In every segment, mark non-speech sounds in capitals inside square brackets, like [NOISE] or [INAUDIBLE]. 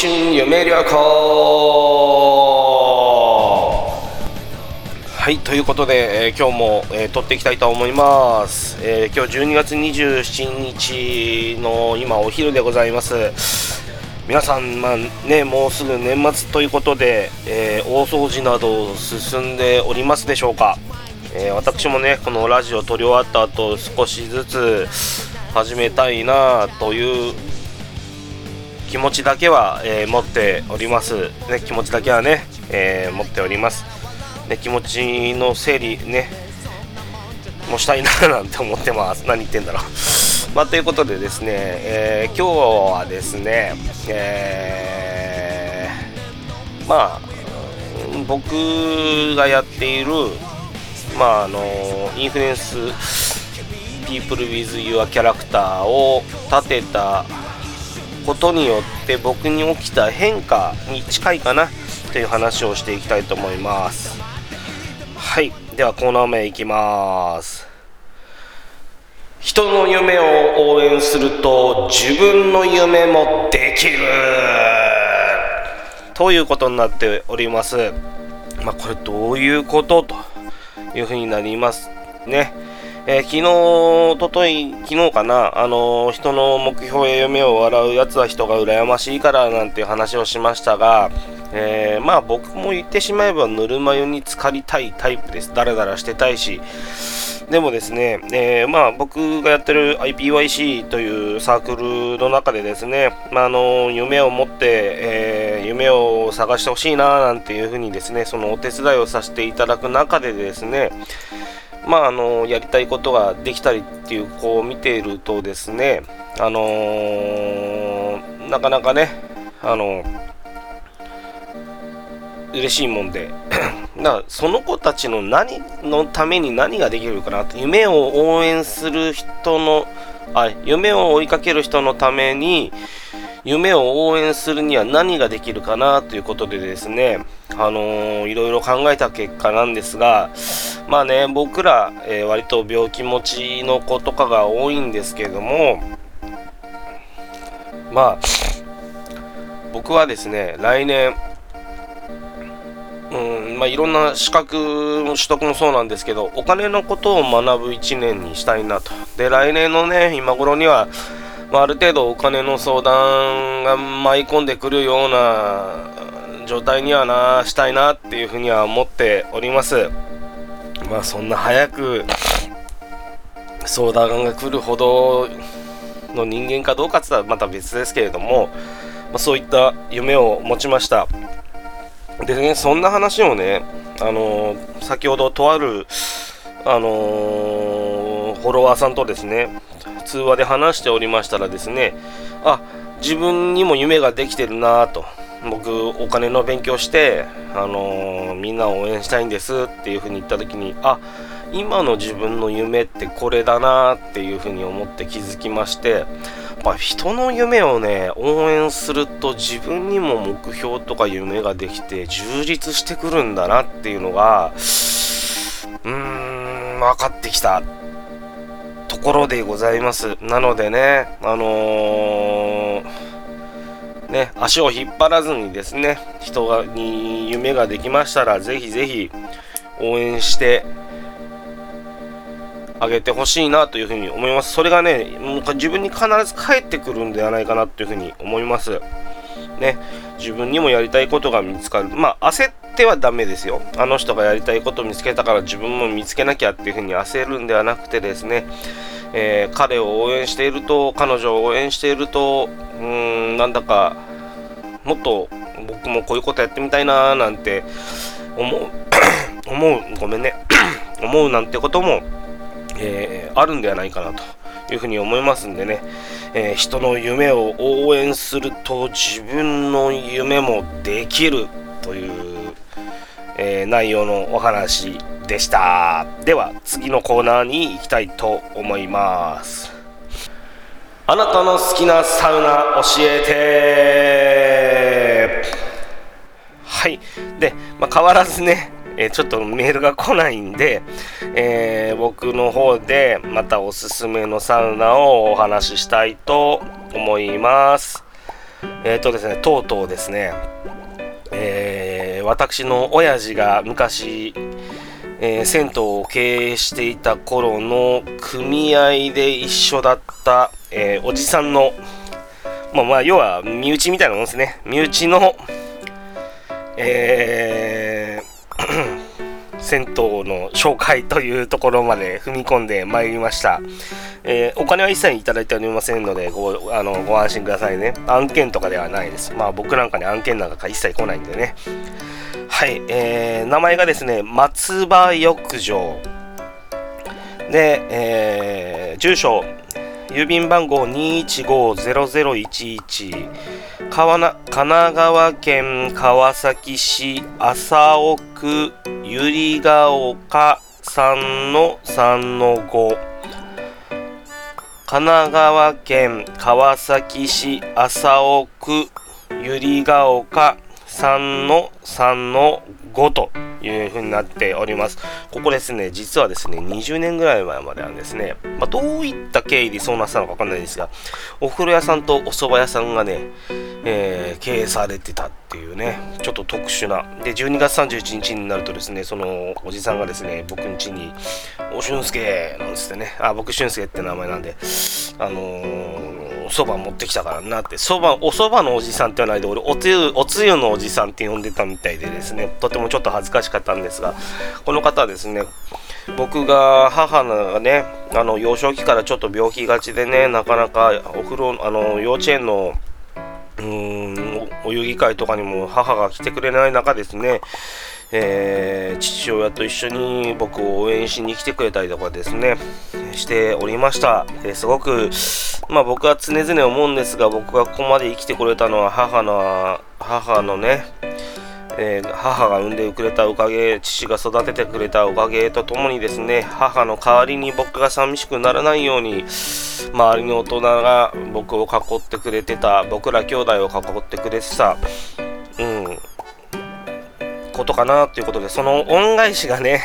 春夢旅行はいということで、えー、今日も、えー、撮っていきたいと思います、えー、今日12月27日の今お昼でございます。皆さん、まあね、もうすぐ年末ということで、え大掃除など進んでおりますでしょうか、え私もねこのラジオ撮り終わった後少しずつ始めたいなという気持ちだけは、えー、持っております、ね、気持ちだけはね、えー、持っております、ね、気持ちの整理ねもしたいななんて思ってます。何言ってんだろう。[LAUGHS] まあ、ということでですね、えー、今日はですね、えー、まあ僕がやっているまああのインフルエンス People with Your キャラクターを立てたことによって僕に起きた変化に近いかなという話をしていきたいと思います。はい。ではコーナー名いきます。人の夢を応援すると自分の夢もできる。ということになっております。まあこれどういうことというふうになりますね。えー、昨日、おととい、昨日かな、あのー、人の目標や夢を笑うやつは人が羨ましいからなんていう話をしましたが、えー、まあ僕も言ってしまえばぬるま湯に浸かりたいタイプです。だらだらしてたいし。でもですね、えー、まあ僕がやってる IPYC というサークルの中でですね、まあ、あの夢を持って、えー、夢を探してほしいななんていうふうにですね、そのお手伝いをさせていただく中でですね、まあ、あのやりたいことができたりっていう子を見ているとですね、あのー、なかなかね、あの嬉しいもんで [CLEARS THROAT] だからその子たちの何のために何ができるかなと夢を応援する人のあ夢を追いかける人のために夢を応援するには何ができるかなということでですね、あのー、いろいろ考えた結果なんですが、まあね、僕ら、えー、割と病気持ちの子とかが多いんですけども、まあ、僕はですね、来年、うんまあ、いろんな資格の取得もそうなんですけど、お金のことを学ぶ1年にしたいなと。で、来年のね、今頃には、まあ、る程度お金の相談が舞い込んでくるような状態にはなしたいなっていうふうには思っております。まあそんな早く相談が来るほどの人間かどうかって言ったらまた別ですけれども、まあ、そういった夢を持ちました。でねそんな話をねあのー、先ほどとあるあのー、フォロワーさんとですね通話で話しておりましたらですねあ自分にも夢ができてるなと。僕お金の勉強して、あのー、みんなを応援したいんですっていうふうに言った時にあ今の自分の夢ってこれだなっていうふうに思って気づきましてやっぱ人の夢をね応援すると自分にも目標とか夢ができて充実してくるんだなっていうのがうーん分かってきた。ころでございます。なのでね、あのー、ね、足を引っ張らずにですね、人がに夢ができましたら、ぜひぜひ応援してあげてほしいなというふうに思います。それがね、自分に必ず返ってくるんではないかなというふうに思います。ね、自分にもやりたいことが見つかる。まあ、焦ってはダメですよ。あの人がやりたいことを見つけたから自分も見つけなきゃっていうふうに焦るんではなくてですね、えー、彼を応援していると、彼女を応援していると、うーん、なんだか、もっと僕もこういうことやってみたいなーなんて思う、[COUGHS] 思う、ごめんね、[COUGHS] 思うなんてことも、えー、あるんではないかなというふうに思いますんでね、えー、人の夢を応援すると自分の夢もできるという、えー、内容のお話でした。では次のコーナーに行きたいと思います。あなたの好きなサウナ教えて。はい。で、まあ、変わらずねえー、ちょっとメールが来ないんで、えー、僕の方でまたおすすめのサウナをお話ししたいと思います。えっ、とですねとうとうですねえ、私の親父が昔、えー、銭湯を経営していた頃の組合で一緒だった、えー、おじさんの、まあまあ、要は身内みたいなもんですね。身内の、えー [CLEARS THROAT] 銭湯の紹介というところまで踏み込んでまいりました。えー、お金は一切いただいておりませんのでごあのご安心くださいね。案件とかではないです。まあ僕なんかに案件なんか一切来ないんでね。はい、えー、名前がですね、松葉浴場。で、えー、住所、郵便番号215-0011神奈川県川崎市麻生区百合ヶ丘3の3の5神奈川県川崎市麻生区百合ヶ丘3の3の5と。いう風になっております。ここですね、実はですね、20年ぐらい前まではですね、まあ、どういった経緯でそうなったのかわかんないですが、お風呂屋さんとお蕎麦屋さんがね、えー、経営されてたっていうね、ちょっと特殊な。で、12月31日になるとですね、そのおじさんがですね、僕ん家に、お俊介なんつってね、あ、僕俊介って名前なんで、あのー、お蕎麦持ってきたからなって、蕎麦、お蕎麦のおじさんって言わないで、俺、おつゆ、おつゆのおじさんって呼んでたみたいでですね、とてもちょっと恥ずかしかったんですが、この方はですね、僕が母がね、あの幼少期からちょっと病気がちでね、なかなかお風呂、あの幼稚園のうーんお遊戯会とかにも母が来てくれない中ですね、えー、父親と一緒に僕を応援しに来てくれたりとかですねしておりました、えー、すごく、まあ、僕は常々思うんですが僕がここまで生きてくれたのは母の母のねえー、母が産んでくれたおかげ父が育ててくれたおかげとともにですね母の代わりに僕が寂しくならないように周りの大人が僕を囲ってくれてた僕ら兄弟を囲ってくれてたうんことかなということでその恩返しがね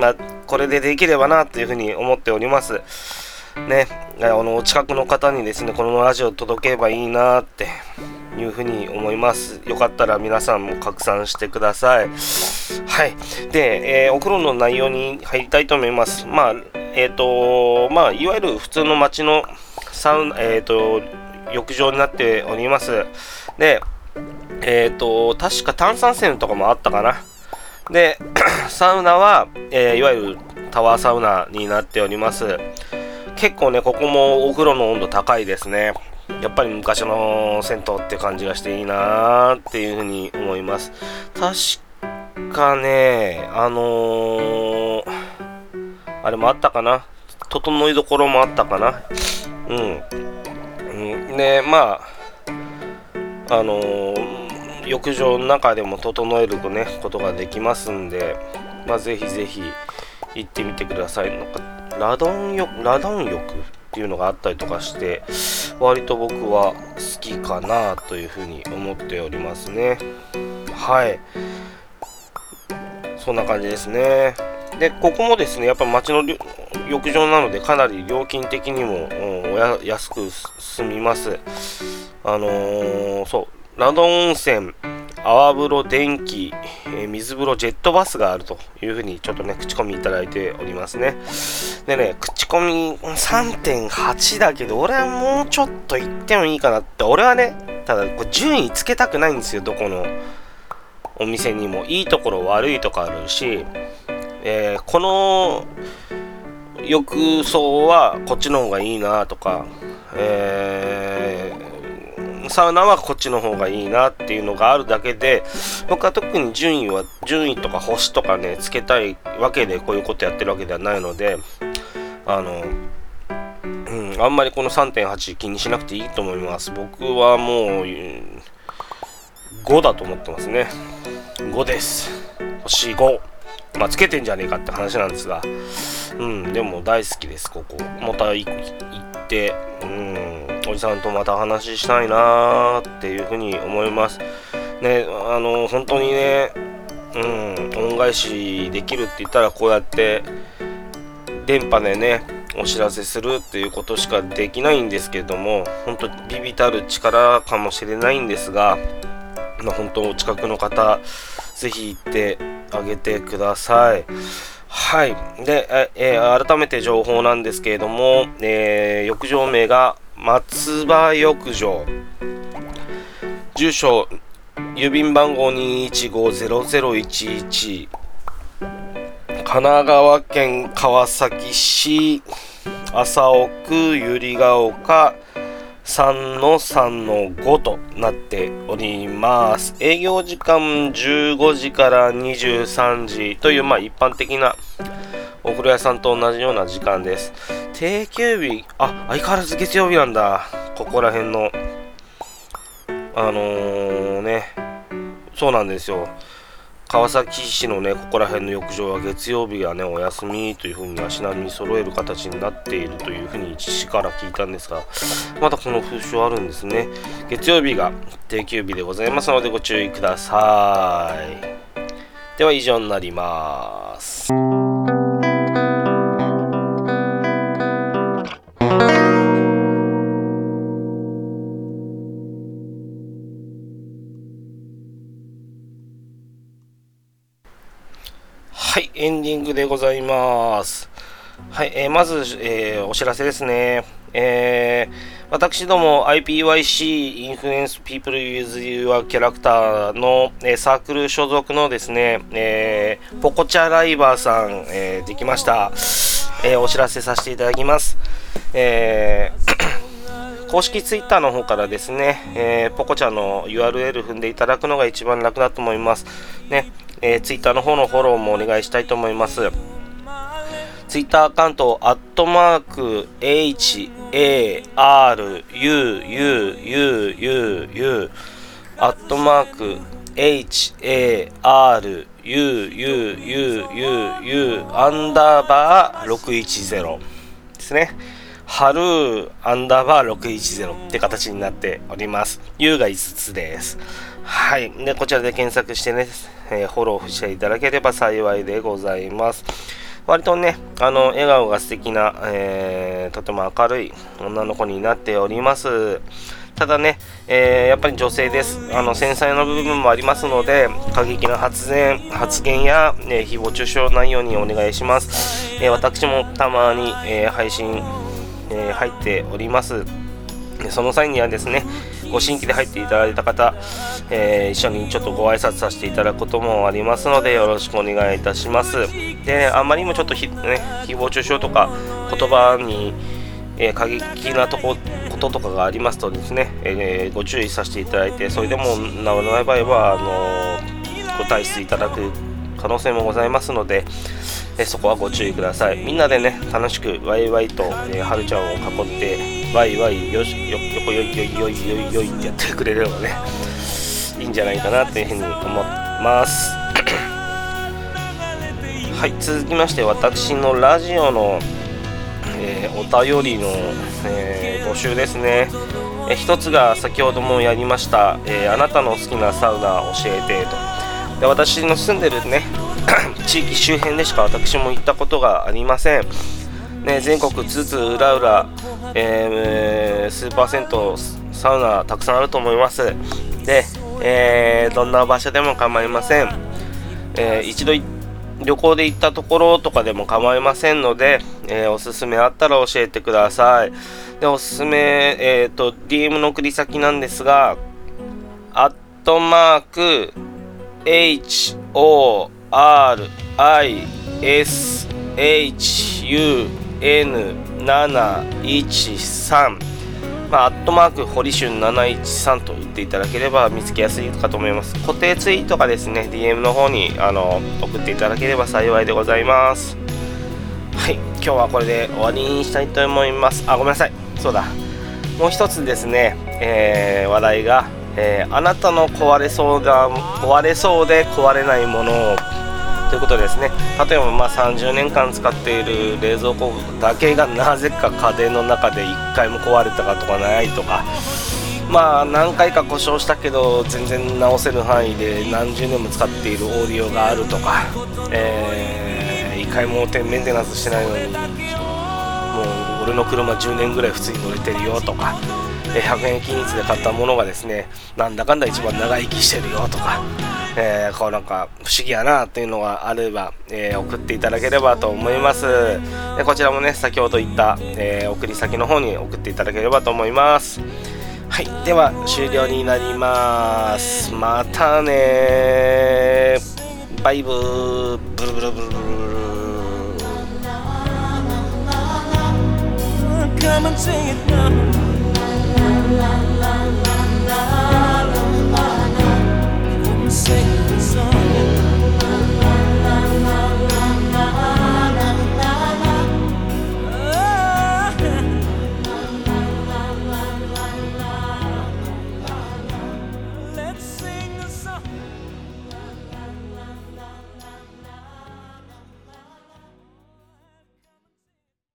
まあ、これでできればなというふうに思っております。ね、あの近くの方にですねこのラジオ届けばいいなっていうふうに思います。よかったら皆さんも拡散してください。はい。で、えー、お風呂の内容に入りたいと思います。まあえっ、ー、とまあいわゆる普通の街のサウナえっ、ー、と浴場になっております。でえっ、と確か炭酸泉とかもあったかな。で [CLEARS THROAT] サウナは、えいわゆるタワーサウナになっております。結構ね、ここもお風呂の温度高いですね。やっぱり昔の銭湯って感じがしていいなーっていうふうに思います。確かね、あのー、あれもあったかな？整いどころもあったかな？うん。うん、ね、まあ、あのー、浴場の中でも整えるとね、ことができますんで、まあ、ぜひぜひ行ってみてください。なんかラドン浴、ラドン浴っていうのがあったりとかして、割と僕は好きかなというふうに思っておりますね。はい。そんな感じですね。で、ここもですね、やっぱ街の浴場なので、かなり料金的にも、安く済みます。あのー、そう、ラドン温泉、泡風呂、電気、えー、水風呂、ジェットバスがあるというふうにちょっとね、口コミいただいておりますね。でね、口コミ3.8だけど、俺はもうちょっと言ってもいいかなって、俺はね、ただこ順位つけたくないんですよ、どこのお店にも。いいところ、悪いとこあるし、えー、この浴槽はこっちの方がいいなとか、えーサウナはこっちの方がいいなっていうのがあるだけで僕は特に順位は順位とか星とかねつけたいわけでこういうことやってるわけではないのであのうんあんまりこの3.8気にしなくていいと思います。僕はもう5だと思ってますね。5です。星5まあつけてんじゃねえかって話なんですが。うんでも大好きですここ。また行って。うん。おじさんとまた話したいなーっていうふうに思います。ね、あの、本当にね、うん、恩返しできるって言ったらこうやって電波でね、お知らせするっていうことしかできないんですけども本当ビビたる力かもしれないんですが、まあ、本当お近くの方ぜひ行ってあげてください。はい。で、えー、改めて情報なんですけれども、えー、浴場名が松葉浴場。住所、郵便番号215-0011。神奈川県川崎市麻生区百合ヶ丘3の3の5となっております。営業時間15時から23時という、まあ、一般的なお風呂屋さんと同じような時間です。定休日、あ、相変わらず月曜日なんだ。ここら辺の。あのー、ね、そうなんですよ。川崎市のね、ここら辺の浴場は月曜日はね、お休みというふうに足並み揃える形になっているというふうに市から聞いたんですが、まだこの風習あるんですね。月曜日が定休日でございますのでご注意ください。では以上になります。エンディングでございます。はい、えー、まず、えー、お知らせですね。えー、私ども IPYC インフルエンス People Use Your Character の、えー、サークル所属のですね、えー、ポコチャライバーさん、えー、できました。えー、お知らせさせていただきます。えー [COUGHS] 公式ツイッターの方からですね、えー、ポコちゃんの URL 踏んでいただくのが一番楽だと思います。ね、えー、ツイッターの方のフォローもお願いしたいと思います。ツイッターアカウント、アットマーク、H、A、R、U、U、U、U、U、アットマーク、H、A、R、U、U、U、U、U、アンダーバー610ですね。春アンダーバー610って形になっております。U が5つです。はい。で、こちらで検索してね、えー、フォローしていただければ幸いでございます。割とね、あの、笑顔が素敵な、えー、とても明るい女の子になっております。ただね、えー、やっぱり女性です。あの、繊細な部分もありますので、過激な発言、発言や、ね、誹謗中傷ないようにお願いします。えー、私もたまに、え、配信、え入っております。その際にはですね、ご新規で入っていただいた方、えー、一緒にちょっとご挨拶させていただくこともありますのでよろしくお願いいたします。で、あんまりにもちょっとひ、ね、誹謗中傷とか言葉に、えー、過激なとここととかがありますとですね、えー、ご注意させていただいてそれでも治らない場合はあのー、ご退出いただく可能性もございますので、えそこはご注意ください。みんなでね楽しくワイワイと、えはるちゃんを囲ってワイワイよしよよこよいよいよいよいよいってやってくれればねいいんじゃないかなというふうに思ってます。[COUGHS] はい続きまして私のラジオの、えー、お便りの、えー、募集ですね。え一つが先ほどもやりました、え、あなたの好きなサウナ教えてと。で私の住んでるね [COUGHS] 地域周辺でしか私も行ったことがありません、ね、全国津々浦々、えー、スーパー銭湯サウナたくさんあると思います。で、えー、どんな場所でも構いません、えー、一度旅行で行ったところとかでも構いませんので、えー、おすすめあったら教えてください。でおすすめ、えっ、と DM の送り先なんですがアットマーク HO R I S H U N 713まあ、アットマーク、堀春713と打っていただければ見つけやすいかと思います。固定ツイートがですね、DM の方にあの送っていただければ幸いでございます。はい、今日はこれで終わりにしたいと思います。あ、ごめんなさい。そうだ。もう一つですね、えー、話題が、えー、あなたの壊れそうだ、壊れそうで壊れないものをということですね例えばまあ30年間使っている冷蔵庫だけがなぜか家電の中で1回も壊れたかとかないとかまあ何回か故障したけど全然直せる範囲で何十年も使っているオーディオがあるとか、えー、1回もメンテナンスしてないのにもう俺の車10年ぐらい普通に乗れてるよとか、100円均一で買ったものがですねなんだかんだ一番長生きしてるよとか、えー、こうなんか不思議やなっていうのがあれば、えー、送っていただければと思います。でこちらもね先ほど言った、えー、送り先の方に送っていただければと思います。はいでは終了になります。またねバイブー。ブルブルブルブル Come and sing it now.